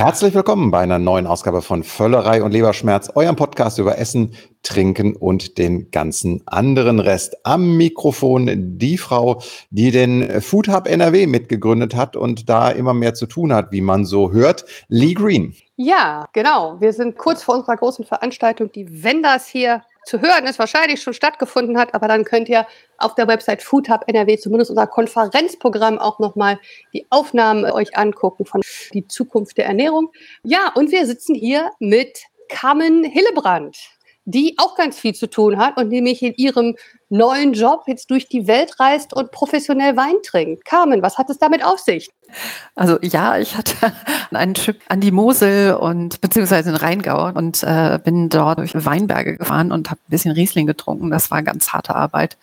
Herzlich willkommen bei einer neuen Ausgabe von Völlerei und Leberschmerz, eurem Podcast über Essen, Trinken und den ganzen anderen Rest. Am Mikrofon die Frau, die den Food Hub NRW mitgegründet hat und da immer mehr zu tun hat, wie man so hört. Lee Green. Ja, genau. Wir sind kurz vor unserer großen Veranstaltung, die Wenders hier zu hören ist, wahrscheinlich schon stattgefunden hat, aber dann könnt ihr auf der Website Food Hub NRW, zumindest unser Konferenzprogramm, auch nochmal die Aufnahmen euch angucken von die Zukunft der Ernährung. Ja, und wir sitzen hier mit Carmen Hillebrand, die auch ganz viel zu tun hat und nämlich in ihrem neuen Job jetzt durch die Welt reist und professionell Wein trinkt. Carmen, was hat es damit auf sich? Also ja, ich hatte einen Trip an die Mosel und beziehungsweise in Rheingau und äh, bin dort durch Weinberge gefahren und habe ein bisschen Riesling getrunken. Das war ganz harte Arbeit.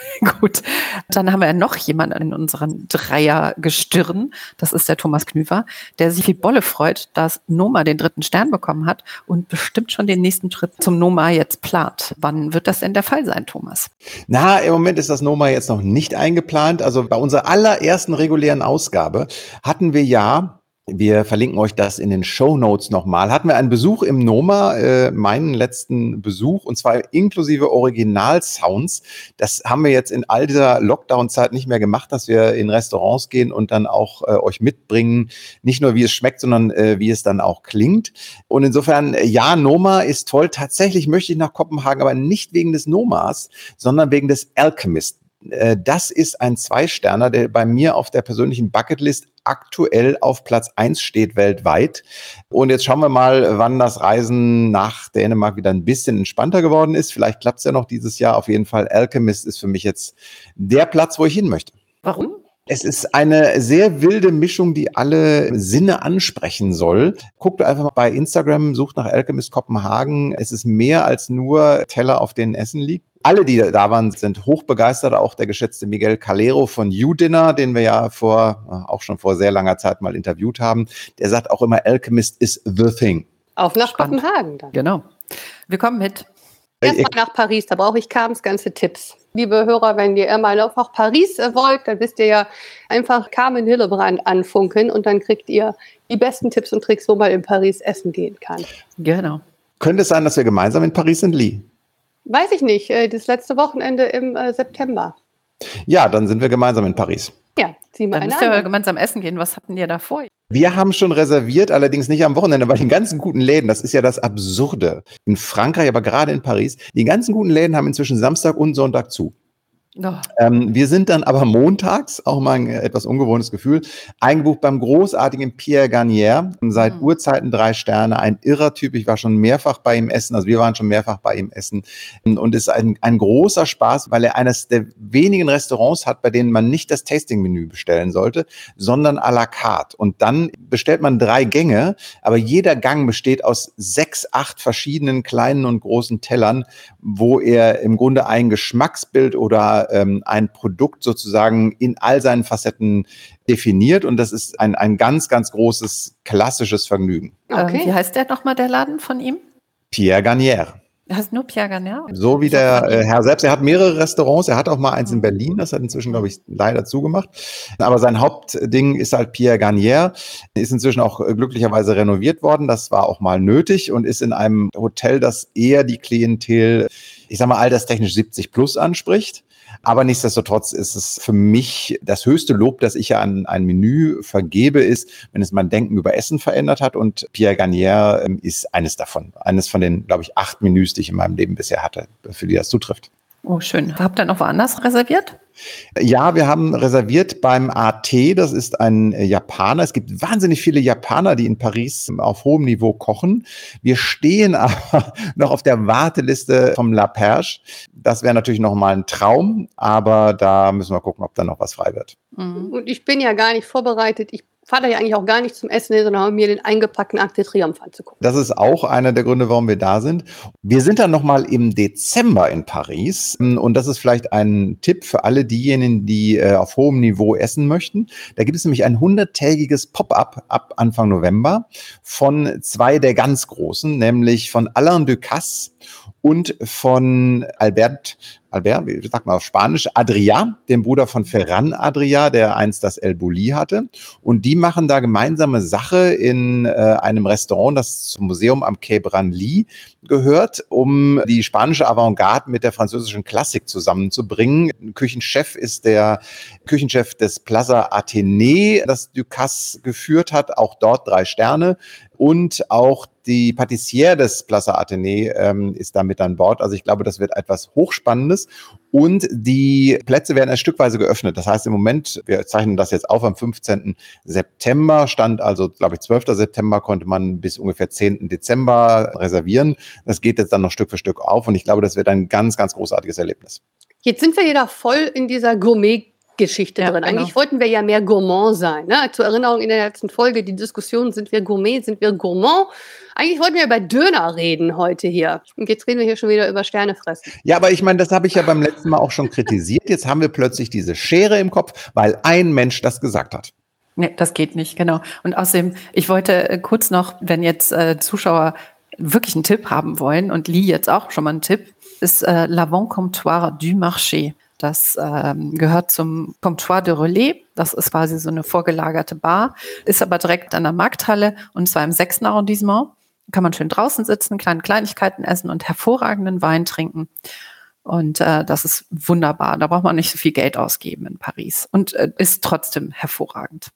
Gut, dann haben wir noch jemanden in unseren Dreiergestirn. Das ist der Thomas Knüfer, der sich wie Bolle freut, dass Noma den dritten Stern bekommen hat und bestimmt schon den nächsten Schritt zum Noma jetzt plant. Wann wird das denn der Fall sein, Thomas? Na, im Moment ist das Noma jetzt noch nicht eingeplant. Also bei unserer allerersten regulären Ausgabe Ausgabe hatten wir ja wir verlinken euch das in den Show Notes nochmal. Hatten wir einen Besuch im Noma, äh, meinen letzten Besuch, und zwar inklusive Original-Sounds. Das haben wir jetzt in all dieser Lockdown-Zeit nicht mehr gemacht, dass wir in Restaurants gehen und dann auch äh, euch mitbringen, nicht nur wie es schmeckt, sondern äh, wie es dann auch klingt. Und insofern, ja, Noma ist toll. Tatsächlich möchte ich nach Kopenhagen, aber nicht wegen des Nomas, sondern wegen des Alchemist äh, das ist ein Zwei-Sterner, der bei mir auf der persönlichen Bucketlist aktuell auf Platz eins steht weltweit. Und jetzt schauen wir mal, wann das Reisen nach Dänemark wieder ein bisschen entspannter geworden ist. Vielleicht klappt es ja noch dieses Jahr. Auf jeden Fall Alchemist ist für mich jetzt der Platz, wo ich hin möchte. Warum? Es ist eine sehr wilde Mischung, die alle Sinne ansprechen soll. Guckt einfach mal bei Instagram, sucht nach Alchemist Kopenhagen. Es ist mehr als nur Teller, auf denen Essen liegt alle, die da waren, sind hochbegeistert. Auch der geschätzte Miguel Calero von U-Dinner, den wir ja vor, äh, auch schon vor sehr langer Zeit mal interviewt haben. Der sagt auch immer, Alchemist is the thing. Auf nach Spannend. Kopenhagen dann. Genau. Wir kommen mit. Erstmal nach Paris, da brauche ich Kams ganze Tipps. Liebe Hörer, wenn ihr mal auf nach Paris äh, wollt, dann wisst ihr ja einfach Carmen Hillebrand anfunken und dann kriegt ihr die besten Tipps und Tricks, wo man in Paris essen gehen kann. Genau. Könnte es sein, dass wir gemeinsam in Paris sind, Lee? Weiß ich nicht. Äh, das letzte Wochenende im äh, September. Ja, dann sind wir gemeinsam in Paris. Ja, ziehen wir Dann müsst ihr gemeinsam essen gehen. Was hatten ihr da vor? Wir haben schon reserviert, allerdings nicht am Wochenende, weil die ganzen guten Läden, das ist ja das Absurde. In Frankreich, aber gerade in Paris, die ganzen guten Läden haben inzwischen Samstag und Sonntag zu. Oh. Ähm, wir sind dann aber montags, auch mal ein etwas ungewohntes Gefühl, eingebucht beim großartigen Pierre Garnier. Seit mhm. Urzeiten drei Sterne, ein irrer Typ. Ich war schon mehrfach bei ihm essen, also wir waren schon mehrfach bei ihm essen. Und es ist ein, ein großer Spaß, weil er eines der wenigen Restaurants hat, bei denen man nicht das Tasting-Menü bestellen sollte, sondern à la carte. Und dann bestellt man drei Gänge, aber jeder Gang besteht aus sechs, acht verschiedenen kleinen und großen Tellern, wo er im Grunde ein Geschmacksbild oder ähm, ein Produkt sozusagen in all seinen Facetten definiert und das ist ein, ein ganz, ganz großes klassisches Vergnügen. Okay. Wie heißt der nochmal, der Laden von ihm? Pierre Garnier. Heißt nur Pierre Garnier? So wie der äh, Herr selbst. Er hat mehrere Restaurants. Er hat auch mal eins in Berlin. Das hat inzwischen, glaube ich, leider zugemacht. Aber sein Hauptding ist halt Pierre Garnier. Ist inzwischen auch äh, glücklicherweise renoviert worden. Das war auch mal nötig und ist in einem Hotel, das eher die Klientel, ich sag mal, alterstechnisch 70 plus anspricht. Aber nichtsdestotrotz ist es für mich das höchste Lob, das ich an ein Menü vergebe, ist, wenn es mein Denken über Essen verändert hat. Und Pierre Garnier ähm, ist eines davon. Eines von den, glaube ich, acht Menüs, die ich in meinem Leben bisher hatte, für die das zutrifft. Oh, schön. Habt ihr noch woanders reserviert? Ja, wir haben reserviert beim AT, das ist ein äh, Japaner. Es gibt wahnsinnig viele Japaner, die in Paris auf hohem Niveau kochen. Wir stehen aber noch auf der Warteliste vom La Perche. Das wäre natürlich noch mal ein Traum, aber da müssen wir gucken, ob da noch was frei wird. Mhm. Und ich bin ja gar nicht vorbereitet. Ich da ja eigentlich auch gar nicht zum Essen hin, sondern mir den eingepackten Arc de Triomphe anzugucken. Das ist auch einer der Gründe, warum wir da sind. Wir sind dann nochmal im Dezember in Paris. Und das ist vielleicht ein Tipp für alle diejenigen, die äh, auf hohem Niveau essen möchten. Da gibt es nämlich ein hunderttägiges Pop-up ab Anfang November von zwei der ganz großen, nämlich von Alain Ducasse und von Albert Albert, wie sagt man auf Spanisch, Adria, dem Bruder von Ferran Adria, der einst das El Bulli hatte. Und die machen da gemeinsame Sache in äh, einem Restaurant, das zum Museum am Quai Branly gehört, um die spanische Avantgarde mit der französischen Klassik zusammenzubringen. Küchenchef ist der Küchenchef des Plaza Athénée, das Ducasse geführt hat, auch dort drei Sterne. Und auch die Patissiere des Plaza Athénée ähm, ist da mit an Bord. Also ich glaube, das wird etwas Hochspannendes. Und die Plätze werden erst stückweise geöffnet. Das heißt im Moment, wir zeichnen das jetzt auf am 15. September, stand also, glaube ich, 12. September konnte man bis ungefähr 10. Dezember reservieren. Das geht jetzt dann noch Stück für Stück auf und ich glaube, das wird ein ganz, ganz großartiges Erlebnis. Jetzt sind wir da voll in dieser Gourmet Geschichte ja, drin. Genau. Eigentlich wollten wir ja mehr Gourmand sein. Ne? Zur Erinnerung in der letzten Folge, die Diskussion, sind wir Gourmet, sind wir Gourmand? Eigentlich wollten wir über Döner reden heute hier. Und jetzt reden wir hier schon wieder über Sternefressen. Ja, aber ich meine, das habe ich ja beim letzten Mal auch schon kritisiert. Jetzt haben wir plötzlich diese Schere im Kopf, weil ein Mensch das gesagt hat. Nee, das geht nicht, genau. Und außerdem, ich wollte äh, kurz noch, wenn jetzt äh, Zuschauer wirklich einen Tipp haben wollen und Lee jetzt auch schon mal einen Tipp, ist äh, L'Avant Comptoir du Marché. Das ähm, gehört zum Comptoir de Relais. Das ist quasi so eine vorgelagerte Bar, ist aber direkt an der Markthalle und zwar im sechsten Arrondissement. Kann man schön draußen sitzen, kleine Kleinigkeiten essen und hervorragenden Wein trinken. Und äh, das ist wunderbar. Da braucht man nicht so viel Geld ausgeben in Paris und äh, ist trotzdem hervorragend.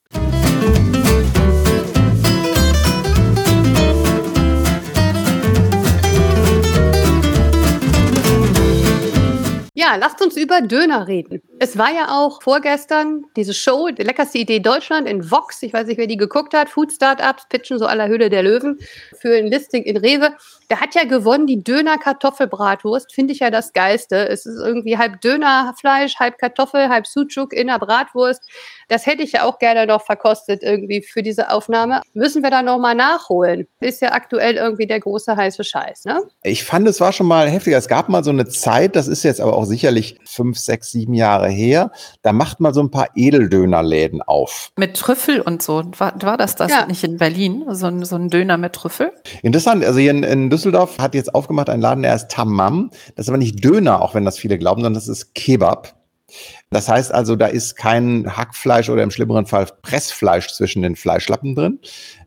Ja, lasst uns über Döner reden. Es war ja auch vorgestern diese Show, die leckerste Idee Deutschland in Vox. Ich weiß nicht, wer die geguckt hat. Food Startups pitchen so aller Höhle der Löwen für ein Listing in Rewe. Der hat ja gewonnen, die Döner-Kartoffelbratwurst. Finde ich ja das Geilste. Es ist irgendwie halb Dönerfleisch, halb Kartoffel, halb Sucuk in der Bratwurst. Das hätte ich ja auch gerne noch verkostet irgendwie für diese Aufnahme. Müssen wir da nochmal nachholen. Ist ja aktuell irgendwie der große heiße Scheiß, ne? Ich fand, es war schon mal heftiger. Es gab mal so eine Zeit, das ist jetzt aber auch sicherlich fünf, sechs, sieben Jahre her. Da macht man so ein paar Edeldönerläden auf. Mit Trüffel und so. War, war das das ja. nicht in Berlin? So ein, so ein Döner mit Trüffel? Interessant. Also hier in, in Düsseldorf hat jetzt aufgemacht ein Laden, der ist Tamam. Das ist aber nicht Döner, auch wenn das viele glauben, sondern das ist Kebab. Das heißt also, da ist kein Hackfleisch oder im schlimmeren Fall Pressfleisch zwischen den Fleischlappen drin.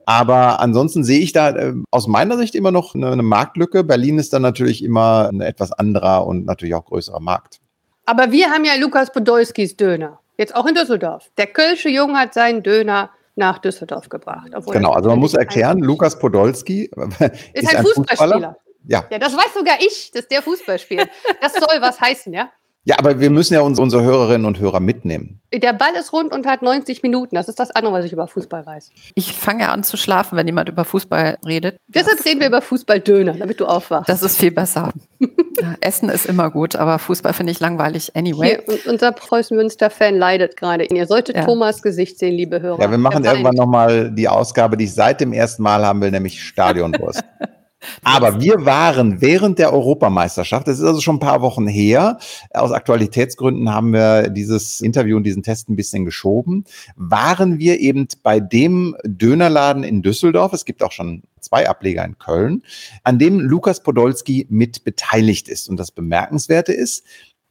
Aber ansonsten sehe ich da äh, aus meiner Sicht immer noch eine, eine Marktlücke. Berlin ist dann natürlich immer ein etwas anderer und natürlich auch größerer Markt. Aber wir haben ja Lukas Podolskis Döner. Jetzt auch in Düsseldorf. Der Kölsche Jung hat seinen Döner nach Düsseldorf gebracht. Genau, also man muss erklären, Lukas Podolski ist, ist ein, Fußballspieler. Fußballer. Ja. ja, das weiß sogar ich, dass der Fußball spielt. Das soll was heißen, ja? Ja, aber wir müssen ja uns, unsere Hörerinnen und Hörer mitnehmen. Der Ball ist rund und hat 90 Minuten. Das ist das andere, was ich über Fußball weiß. Ich fange an zu schlafen, wenn jemand über Fußball redet. Deshalb reden wir über Fußballdöner, damit du aufwachst. Das ist viel besser. Essen ist immer gut, aber Fußball finde ich langweilig anyway. Hier, unser Preußen-Münster-Fan leidet gerade. Ihr solltet ja. Thomas Gesicht sehen, liebe Hörer. Ja, wir machen irgendwann nochmal die Ausgabe, die ich seit dem ersten Mal haben will, nämlich Stadionwurst. Aber wir waren während der Europameisterschaft, das ist also schon ein paar Wochen her, aus Aktualitätsgründen haben wir dieses Interview und diesen Test ein bisschen geschoben, waren wir eben bei dem Dönerladen in Düsseldorf, es gibt auch schon zwei Ableger in Köln, an dem Lukas Podolski mit beteiligt ist. Und das Bemerkenswerte ist,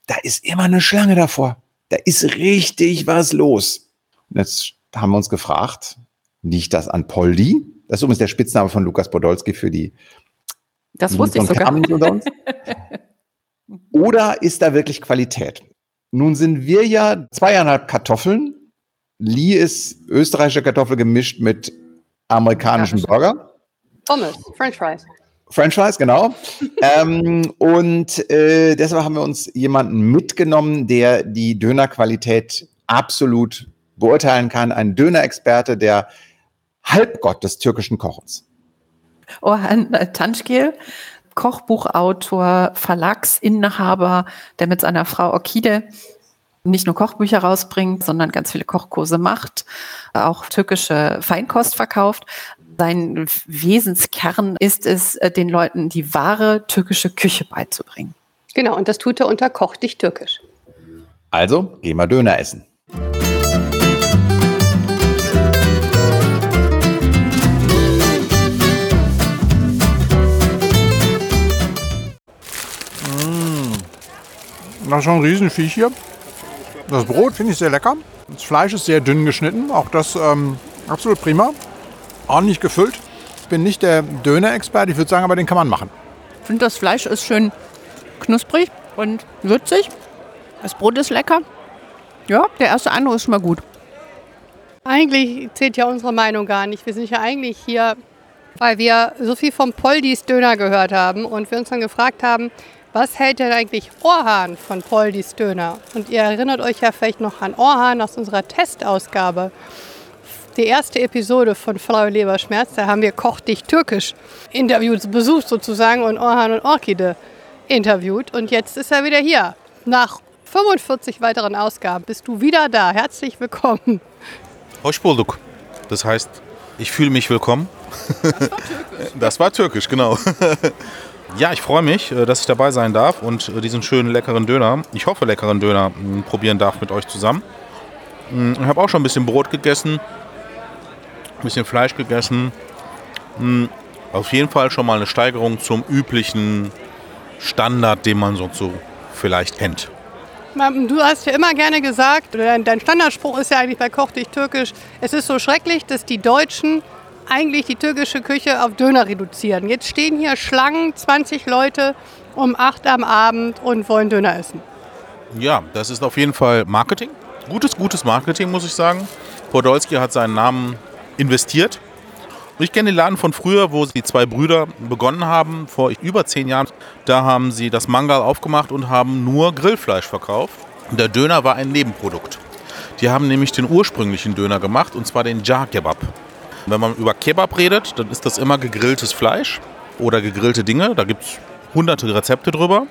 da ist immer eine Schlange davor. Da ist richtig was los. Und jetzt haben wir uns gefragt, liegt das an Poldi? Das ist übrigens der Spitzname von Lukas Podolski für die das wusste ich sogar. Oder ist da wirklich Qualität? Nun sind wir ja zweieinhalb Kartoffeln. Lee ist österreichische Kartoffel gemischt mit amerikanischen Burger. Pommes, French Fries. French Fries, genau. ähm, und äh, deshalb haben wir uns jemanden mitgenommen, der die Dönerqualität absolut beurteilen kann. Ein Dönerexperte, der Halbgott des türkischen Kochens. Orhan Tanschgil, Kochbuchautor, Verlagsinhaber, der mit seiner Frau Okide nicht nur Kochbücher rausbringt, sondern ganz viele Kochkurse macht, auch türkische Feinkost verkauft. Sein Wesenskern ist es, äh, den Leuten die wahre türkische Küche beizubringen. Genau, und das tut er unter Koch dich türkisch. Also, geh mal Döner essen. Das ist schon ein Riesenviech hier. Das Brot finde ich sehr lecker. Das Fleisch ist sehr dünn geschnitten. Auch das ähm, absolut prima. Ordentlich gefüllt. Ich bin nicht der Döner-Experte. Ich würde sagen, aber den kann man machen. Ich finde, das Fleisch ist schön knusprig und würzig. Das Brot ist lecker. Ja, der erste Eindruck ist schon mal gut. Eigentlich zählt ja unsere Meinung gar nicht. Wir sind ja eigentlich hier, weil wir so viel vom Poldis Döner gehört haben und wir uns dann gefragt haben, was hält denn eigentlich Orhan von Poldis Döner? Und ihr erinnert euch ja vielleicht noch an Orhan aus unserer Testausgabe. Die erste Episode von Frau Leberschmerz, da haben wir Koch dich türkisch interviewt, besucht sozusagen und Orhan und Orkide interviewt. Und jetzt ist er wieder hier. Nach 45 weiteren Ausgaben bist du wieder da. Herzlich willkommen. Hoş bulduk. Das heißt, ich fühle mich willkommen. Das war türkisch. Das war türkisch, genau. Ja, ich freue mich, äh, dass ich dabei sein darf und äh, diesen schönen leckeren Döner, ich hoffe leckeren Döner, probieren darf mit euch zusammen. Ich habe auch schon ein bisschen Brot gegessen, ein bisschen Fleisch gegessen. Auf jeden Fall schon mal eine Steigerung zum üblichen Standard, den man so, so vielleicht kennt. Du hast ja immer gerne gesagt, dein Standardspruch ist ja eigentlich bei Koch dich türkisch, es ist so schrecklich, dass die Deutschen eigentlich die türkische Küche auf Döner reduzieren. Jetzt stehen hier Schlangen, 20 Leute um 8 am Abend und wollen Döner essen. Ja, das ist auf jeden Fall Marketing. Gutes, gutes Marketing, muss ich sagen. Podolski hat seinen Namen investiert. Ich kenne den Laden von früher, wo die zwei Brüder begonnen haben, vor über zehn Jahren. Da haben sie das Mangal aufgemacht und haben nur Grillfleisch verkauft. Der Döner war ein Nebenprodukt. Die haben nämlich den ursprünglichen Döner gemacht, und zwar den Jar Kebab. Wenn man über Kebab redet, dann ist das immer gegrilltes Fleisch oder gegrillte Dinge. Da gibt es hunderte Rezepte drüber.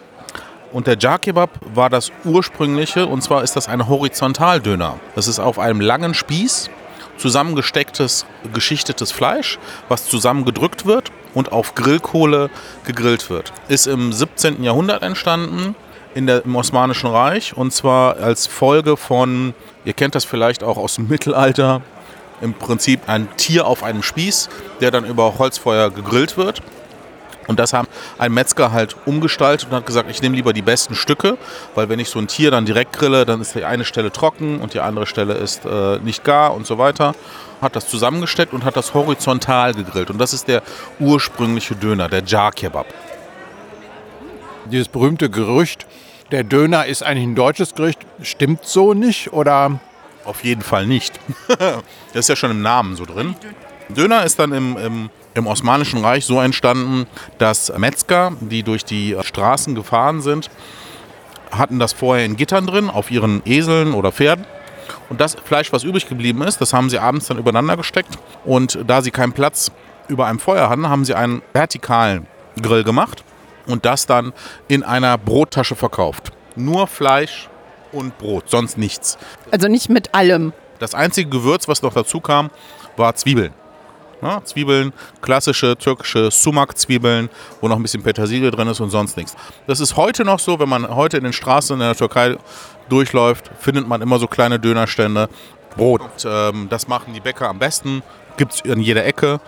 Und der Jar Kebab war das ursprüngliche und zwar ist das ein Horizontaldöner. Das ist auf einem langen Spieß zusammengestecktes, geschichtetes Fleisch, was zusammengedrückt wird und auf Grillkohle gegrillt wird. Ist im 17. Jahrhundert entstanden in der, im Osmanischen Reich und zwar als Folge von, ihr kennt das vielleicht auch aus dem Mittelalter, im Prinzip ein Tier auf einem Spieß, der dann über Holzfeuer gegrillt wird. Und das haben ein Metzger halt umgestaltet und hat gesagt, ich nehme lieber die besten Stücke, weil wenn ich so ein Tier dann direkt grille, dann ist die eine Stelle trocken und die andere Stelle ist äh, nicht gar und so weiter. Hat das zusammengesteckt und hat das horizontal gegrillt. Und das ist der ursprüngliche Döner, der Jar Kebab. Dieses berühmte Gerücht, der Döner ist eigentlich ein deutsches Gericht, stimmt so nicht oder auf jeden Fall nicht. das ist ja schon im Namen so drin. Döner ist dann im, im, im Osmanischen Reich so entstanden, dass Metzger, die durch die Straßen gefahren sind, hatten das vorher in Gittern drin, auf ihren Eseln oder Pferden. Und das Fleisch, was übrig geblieben ist, das haben sie abends dann übereinander gesteckt. Und da sie keinen Platz über einem Feuer hatten, haben sie einen vertikalen Grill gemacht und das dann in einer Brottasche verkauft. Nur Fleisch und Brot, sonst nichts. Also nicht mit allem. Das einzige Gewürz, was noch dazu kam, war Zwiebeln. Ja, Zwiebeln, klassische türkische Sumak-Zwiebeln, wo noch ein bisschen Petersilie drin ist und sonst nichts. Das ist heute noch so, wenn man heute in den Straßen in der Türkei durchläuft, findet man immer so kleine Dönerstände. Brot, ähm, das machen die Bäcker am besten, gibt es in jeder Ecke.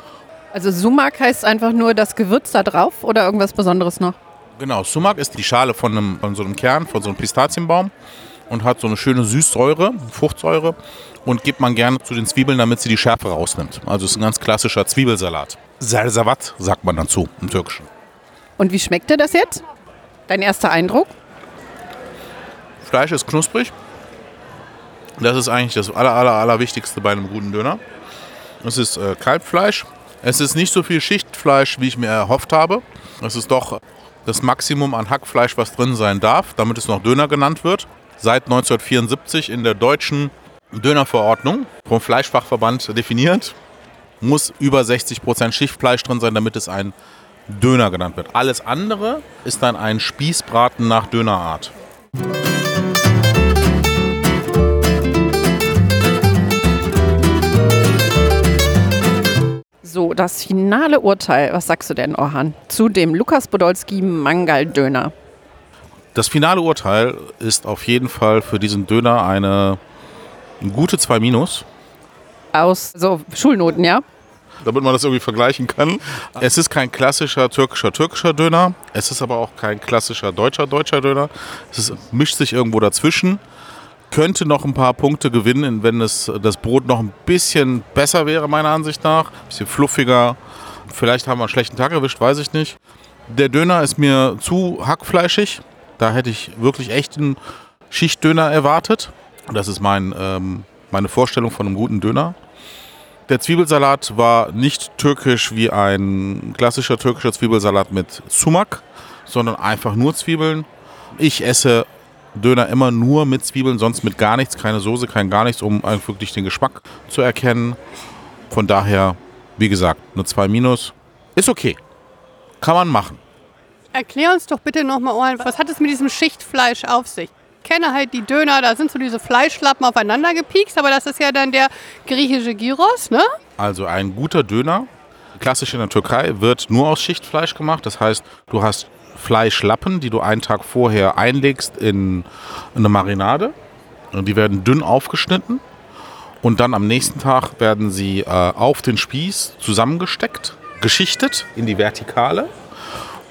Also Sumak heißt einfach nur das Gewürz da drauf oder irgendwas Besonderes noch? Genau, Sumak ist die Schale von, einem, von so einem Kern, von so einem Pistazienbaum und hat so eine schöne Süßsäure, Fruchtsäure und gibt man gerne zu den Zwiebeln, damit sie die Schärfe rausnimmt. Also es ist ein ganz klassischer Zwiebelsalat. Sersavat sagt man dazu im Türkischen. Und wie schmeckt dir das jetzt? Dein erster Eindruck? Fleisch ist knusprig. Das ist eigentlich das aller, aller, allerwichtigste bei einem guten Döner. Es ist äh, Kalbfleisch. Es ist nicht so viel Schichtfleisch, wie ich mir erhofft habe. Es ist doch das Maximum an Hackfleisch, was drin sein darf, damit es noch Döner genannt wird seit 1974 in der deutschen Dönerverordnung vom Fleischfachverband definiert. Muss über 60 Prozent Schichtfleisch drin sein, damit es ein Döner genannt wird. Alles andere ist dann ein Spießbraten nach Dönerart. So, das finale Urteil. Was sagst du denn, Orhan, zu dem Lukas Podolski Mangal Döner? Das finale Urteil ist auf jeden Fall für diesen Döner eine, eine gute 2 Minus. Aus so Schulnoten, ja? damit man das irgendwie vergleichen kann. Es ist kein klassischer türkischer türkischer Döner. Es ist aber auch kein klassischer deutscher deutscher Döner. Es ist, mischt sich irgendwo dazwischen. Könnte noch ein paar Punkte gewinnen, wenn es, das Brot noch ein bisschen besser wäre, meiner Ansicht nach. Ein bisschen fluffiger. Vielleicht haben wir einen schlechten Tag erwischt, weiß ich nicht. Der Döner ist mir zu hackfleischig. Da hätte ich wirklich echt einen Schichtdöner erwartet. Das ist mein, ähm, meine Vorstellung von einem guten Döner. Der Zwiebelsalat war nicht türkisch wie ein klassischer türkischer Zwiebelsalat mit Sumak, sondern einfach nur Zwiebeln. Ich esse Döner immer nur mit Zwiebeln, sonst mit gar nichts, keine Soße, kein gar nichts, um wirklich den Geschmack zu erkennen. Von daher, wie gesagt, eine 2 minus. Ist okay. Kann man machen. Erklär uns doch bitte nochmal, was hat es mit diesem Schichtfleisch auf sich? Ich kenne halt die Döner, da sind so diese Fleischlappen aufeinander gepiekst, aber das ist ja dann der griechische Gyros, ne? Also ein guter Döner, klassisch in der Türkei, wird nur aus Schichtfleisch gemacht. Das heißt, du hast Fleischlappen, die du einen Tag vorher einlegst in eine Marinade. Die werden dünn aufgeschnitten. Und dann am nächsten Tag werden sie äh, auf den Spieß zusammengesteckt, geschichtet in die Vertikale.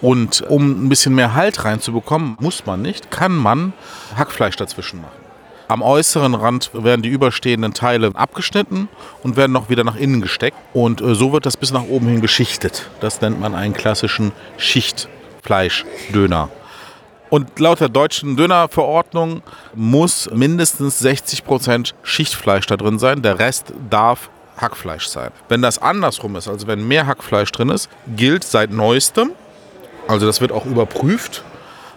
Und um ein bisschen mehr Halt reinzubekommen, muss man nicht, kann man Hackfleisch dazwischen machen. Am äußeren Rand werden die überstehenden Teile abgeschnitten und werden noch wieder nach innen gesteckt. Und äh, so wird das bis nach oben hin geschichtet. Das nennt man einen klassischen Schichtfleischdöner. Und laut der deutschen Dönerverordnung muss mindestens 60% Schichtfleisch da drin sein. Der Rest darf Hackfleisch sein. Wenn das andersrum ist, also wenn mehr Hackfleisch drin ist, gilt seit neuestem, also das wird auch überprüft.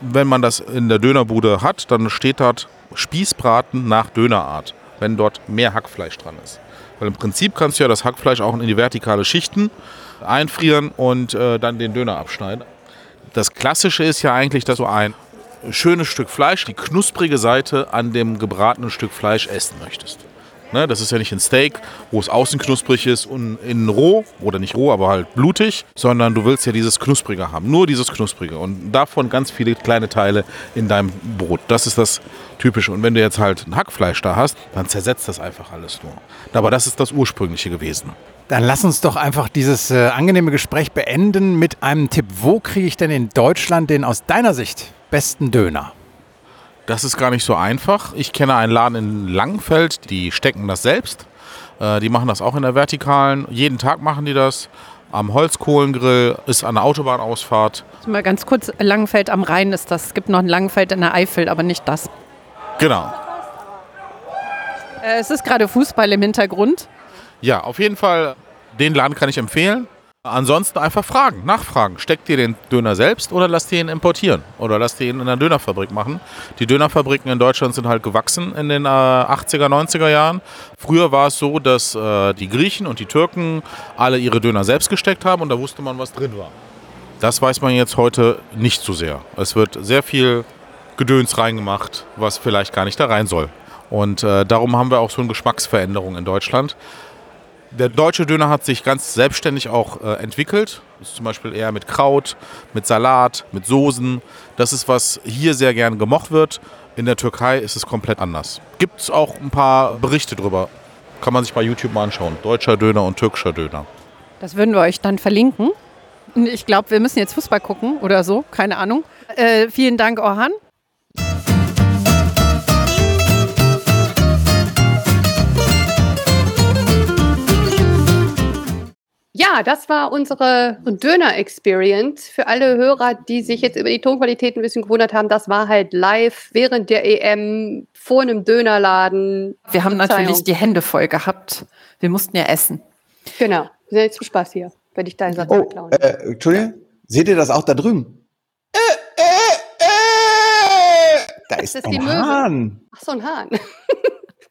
Wenn man das in der Dönerbude hat, dann steht dort Spießbraten nach Dönerart, wenn dort mehr Hackfleisch dran ist. Weil im Prinzip kannst du ja das Hackfleisch auch in die vertikale Schichten einfrieren und äh, dann den Döner abschneiden. Das Klassische ist ja eigentlich, dass du ein schönes Stück Fleisch, die knusprige Seite an dem gebratenen Stück Fleisch essen möchtest. Ne, das ist ja nicht ein Steak, wo es außen knusprig ist und innen roh, oder nicht roh, aber halt blutig, sondern du willst ja dieses Knusprige haben. Nur dieses Knusprige. Und davon ganz viele kleine Teile in deinem Brot. Das ist das Typische. Und wenn du jetzt halt ein Hackfleisch da hast, dann zersetzt das einfach alles nur. Aber das ist das Ursprüngliche gewesen. Dann lass uns doch einfach dieses äh, angenehme Gespräch beenden mit einem Tipp. Wo kriege ich denn in Deutschland den aus deiner Sicht besten Döner? Das ist gar nicht so einfach. Ich kenne einen Laden in Langenfeld, die stecken das selbst. Äh, die machen das auch in der Vertikalen. Jeden Tag machen die das. Am Holzkohlengrill ist an der Autobahnausfahrt. Mal ganz kurz, Langenfeld am Rhein ist das. Es gibt noch ein Langenfeld in der Eifel, aber nicht das. Genau. Äh, es ist gerade Fußball im Hintergrund. Ja, auf jeden Fall, den Laden kann ich empfehlen. Ansonsten einfach fragen, nachfragen. Steckt ihr den Döner selbst oder lasst ihr ihn importieren? Oder lasst ihr ihn in einer Dönerfabrik machen? Die Dönerfabriken in Deutschland sind halt gewachsen in den äh, 80er, 90er Jahren. Früher war es so, dass äh, die Griechen und die Türken alle ihre Döner selbst gesteckt haben und da wusste man, was drin war. Das weiß man jetzt heute nicht so sehr. Es wird sehr viel Gedöns reingemacht, was vielleicht gar nicht da rein soll. Und äh, darum haben wir auch so eine Geschmacksveränderung in Deutschland. Der deutsche Döner hat sich ganz selbstständig auch äh, entwickelt. Ist zum Beispiel eher mit Kraut, mit Salat, mit Soßen. Das ist, was hier sehr gern gemocht wird. In der Türkei ist es komplett anders. Gibt es auch ein paar Berichte drüber. Kann man sich bei YouTube mal anschauen. Deutscher Döner und türkischer Döner. Das würden wir euch dann verlinken. Ich glaube, wir müssen jetzt Fußball gucken oder so. Keine Ahnung. Äh, vielen Dank, Orhan. Ja, das war unsere Döner-Experience. Für alle Hörer, die sich jetzt über die Tonqualität ein bisschen gewundert haben, das war halt live während der EM vor einem Dönerladen. Wir haben natürlich die Hände voll gehabt. Wir mussten ja essen. Genau. Wir sind jetzt zum Spaß hier, wenn ich deinen Satz Oh, klauen. äh, Entschuldigung, seht ihr das auch da drüben? Äh, äh, äh, da ist, ist ein die Möwe. Hahn. Ach, so ein Hahn.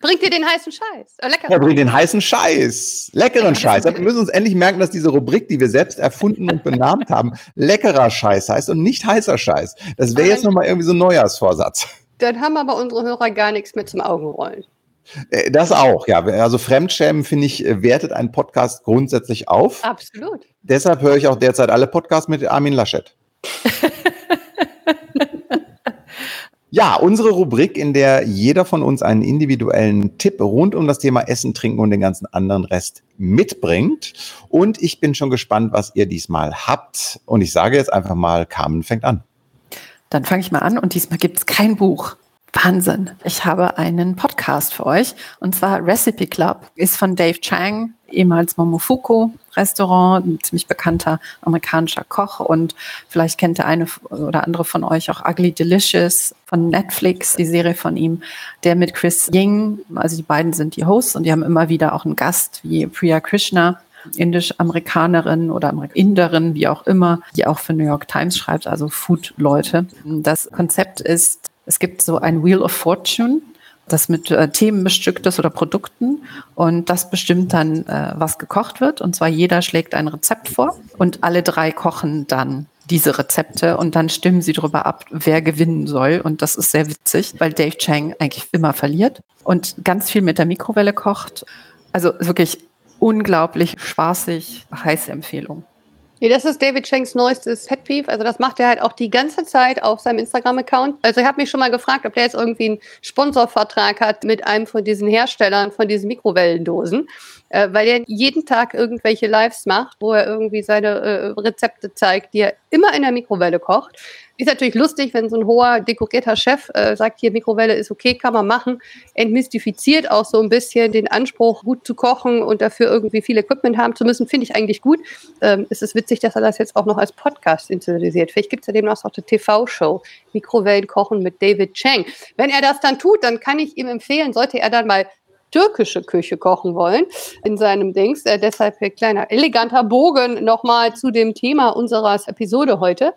Bringt dir den heißen Scheiß. Äh, lecker. Er bringt den heißen Scheiß. Leckeren Scheiß. Wir müssen uns endlich merken, dass diese Rubrik, die wir selbst erfunden und benannt haben, leckerer Scheiß heißt und nicht heißer Scheiß. Das wäre jetzt nochmal irgendwie so ein Neujahrsvorsatz. Dann haben aber unsere Hörer gar nichts mehr zum Augenrollen. Äh, Das auch, ja. Also Fremdschämen, finde ich, äh, wertet einen Podcast grundsätzlich auf. Absolut. Deshalb höre ich auch derzeit alle Podcasts mit Armin Laschet. Ja, unsere Rubrik, in der jeder von uns einen individuellen Tipp rund um das Thema Essen, Trinken und den ganzen anderen Rest mitbringt. Und ich bin schon gespannt, was ihr diesmal habt. Und ich sage jetzt einfach mal, Carmen fängt an. Dann fange ich mal an und diesmal gibt es kein Buch. Wahnsinn. Ich habe einen Podcast für euch und zwar Recipe Club. Ist von Dave Chang, ehemals Momofuku Restaurant, ein ziemlich bekannter amerikanischer Koch und vielleicht kennt der eine oder andere von euch auch Ugly Delicious von Netflix, die Serie von ihm, der mit Chris Ying, also die beiden sind die Hosts und die haben immer wieder auch einen Gast wie Priya Krishna Indisch-Amerikanerin oder Inderin, wie auch immer, die auch für New York Times schreibt, also Food-Leute. Das Konzept ist, es gibt so ein Wheel of Fortune, das mit äh, Themen bestückt ist oder Produkten und das bestimmt dann, äh, was gekocht wird. Und zwar jeder schlägt ein Rezept vor und alle drei kochen dann diese Rezepte und dann stimmen sie darüber ab, wer gewinnen soll. Und das ist sehr witzig, weil Dave Chang eigentlich immer verliert und ganz viel mit der Mikrowelle kocht. Also wirklich unglaublich spaßig, heiße Empfehlung. Nee, das ist David Shanks neuestes Pet Peeve. Also das macht er halt auch die ganze Zeit auf seinem Instagram-Account. Also ich habe mich schon mal gefragt, ob der jetzt irgendwie einen Sponsorvertrag hat mit einem von diesen Herstellern von diesen Mikrowellendosen, äh, weil er jeden Tag irgendwelche Lives macht, wo er irgendwie seine äh, Rezepte zeigt, die er immer in der Mikrowelle kocht. Ist natürlich lustig, wenn so ein hoher, dekorierter Chef äh, sagt, hier Mikrowelle ist okay, kann man machen. Entmystifiziert auch so ein bisschen den Anspruch, gut zu kochen und dafür irgendwie viel Equipment haben zu müssen, finde ich eigentlich gut. Ähm, es ist witzig, dass er das jetzt auch noch als Podcast initialisiert. Vielleicht gibt es ja demnach auch eine TV-Show, Mikrowellen kochen mit David Chang. Wenn er das dann tut, dann kann ich ihm empfehlen, sollte er dann mal türkische Küche kochen wollen in seinem Dings. Äh, deshalb ein kleiner eleganter Bogen nochmal zu dem Thema unserer Episode heute.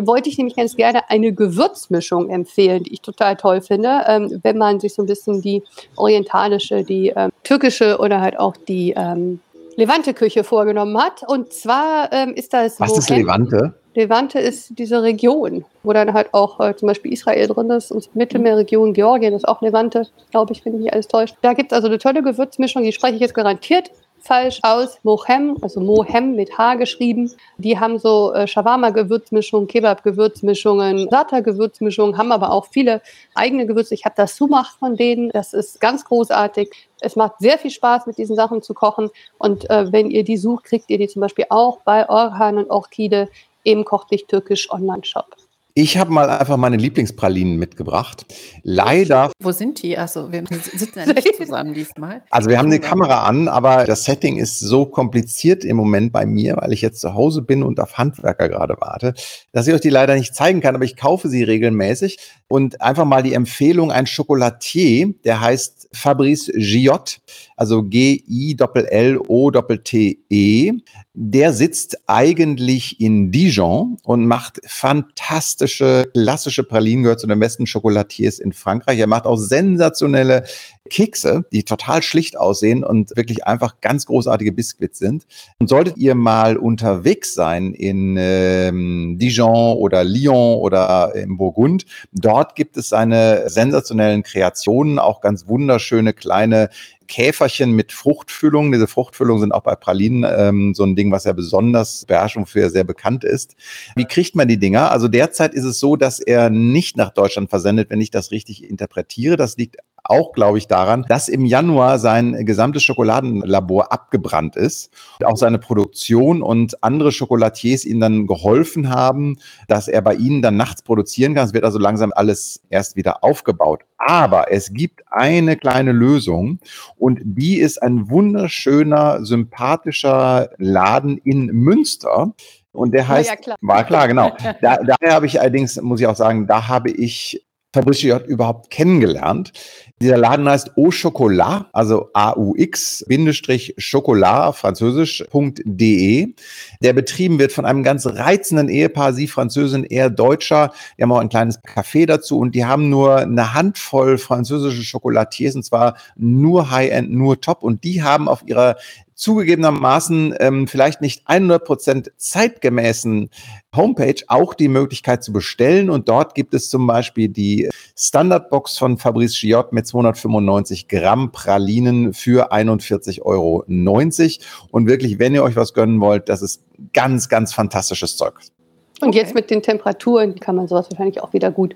Wollte ich nämlich ganz gerne eine Gewürzmischung empfehlen, die ich total toll finde, ähm, wenn man sich so ein bisschen die orientalische, die ähm, türkische oder halt auch die ähm, Levante-Küche vorgenommen hat. Und zwar ähm, ist das. Was ist Levante? Levante ist diese Region, wo dann halt auch äh, zum Beispiel Israel drin ist und Mittelmeerregion, Georgien ist auch Levante, glaube ich, wenn mich nicht alles täuscht. Da gibt es also eine tolle Gewürzmischung, die spreche ich jetzt garantiert falsch aus. Mohem, also Mohem mit H geschrieben. Die haben so äh, Shawarma-Gewürzmischungen, Kebab-Gewürzmischungen, Sata-Gewürzmischungen, haben aber auch viele eigene Gewürze. Ich habe das Sumacht von denen. Das ist ganz großartig. Es macht sehr viel Spaß, mit diesen Sachen zu kochen. Und äh, wenn ihr die sucht, kriegt ihr die zum Beispiel auch bei Orhan und Orchide im Koch dich türkisch Online-Shop. Ich habe mal einfach meine Lieblingspralinen mitgebracht. Leider Wo sind die? Also wir sitzen ja nicht zusammen diesmal. Also wir haben eine Kamera an, aber das Setting ist so kompliziert im Moment bei mir, weil ich jetzt zu Hause bin und auf Handwerker gerade warte, dass ich euch die leider nicht zeigen kann, aber ich kaufe sie regelmäßig und einfach mal die Empfehlung, ein Chocolatier, der heißt Fabrice Giot, also G-I-L-L-O-T-T-E. Der sitzt eigentlich in Dijon und macht fantastische, klassische Pralinen, gehört zu den besten Chocolatiers in Frankreich. Er macht auch sensationelle Kekse, die total schlicht aussehen und wirklich einfach ganz großartige Biscuits sind. Und solltet ihr mal unterwegs sein in ähm, Dijon oder Lyon oder im Burgund, dort gibt es seine sensationellen Kreationen, auch ganz wunderschöne kleine Käferchen mit Fruchtfüllung. Diese Fruchtfüllungen sind auch bei Pralinen ähm, so ein Ding, was ja besonders beherrscht und für sehr bekannt ist. Wie kriegt man die Dinger? Also derzeit ist es so, dass er nicht nach Deutschland versendet, wenn ich das richtig interpretiere. Das liegt auch, glaube ich, daran, dass im Januar sein gesamtes Schokoladenlabor abgebrannt ist. Und auch seine Produktion und andere Chocolatiers ihm dann geholfen haben, dass er bei ihnen dann nachts produzieren kann. Es wird also langsam alles erst wieder aufgebaut. Aber es gibt eine kleine Lösung und die ist ein wunderschöner, sympathischer Laden in Münster. Und der heißt, ja klar. war klar, genau. Da, daher habe ich allerdings, muss ich auch sagen, da habe ich Fabrice J. überhaupt kennengelernt. Dieser Laden heißt Au Chocolat, also AUX-Chocolat, französisch.de. Der betrieben wird von einem ganz reizenden Ehepaar, sie Französin, er Deutscher. Die haben auch ein kleines Café dazu und die haben nur eine Handvoll französische Chocolatiers und zwar nur High-End, nur Top. Und die haben auf ihrer zugegebenermaßen ähm, vielleicht nicht 100% zeitgemäßen Homepage auch die Möglichkeit zu bestellen. Und dort gibt es zum Beispiel die Standardbox von Fabrice Giot mit 295 Gramm Pralinen für 41,90 Euro. Und wirklich, wenn ihr euch was gönnen wollt, das ist ganz, ganz fantastisches Zeug. Und okay. jetzt mit den Temperaturen kann man sowas wahrscheinlich auch wieder gut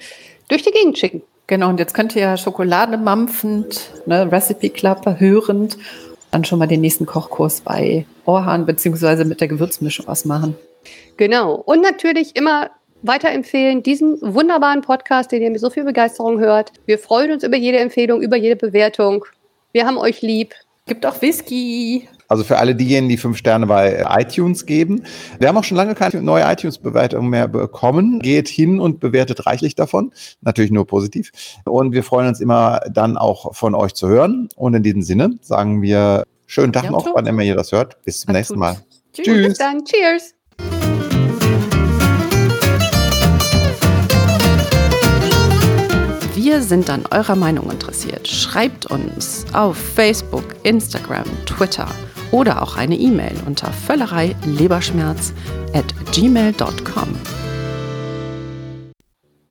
durch die Gegend schicken. Genau, und jetzt könnt ihr ja Schokolade mampfend, ne, Recipe Club hörend, dann schon mal den nächsten Kochkurs bei Orhan beziehungsweise mit der Gewürzmischung ausmachen. Genau. Und natürlich immer weiterempfehlen, diesen wunderbaren Podcast, den ihr mit so viel Begeisterung hört. Wir freuen uns über jede Empfehlung, über jede Bewertung. Wir haben euch lieb. Gibt auch Whisky. Also für alle diejenigen, die fünf Sterne bei iTunes geben. Wir haben auch schon lange keine neue iTunes-Bewertung mehr bekommen. Geht hin und bewertet reichlich davon. Natürlich nur positiv. Und wir freuen uns immer dann auch von euch zu hören. Und in diesem Sinne sagen wir schönen Tag ja, noch, wann immer ihr das hört. Bis zum nächsten Mal. Tschüss. Tschüss. Bis dann. Cheers. Wir sind an eurer Meinung interessiert. Schreibt uns auf Facebook, Instagram, Twitter oder auch eine E-Mail unter völlerei at gmail.com.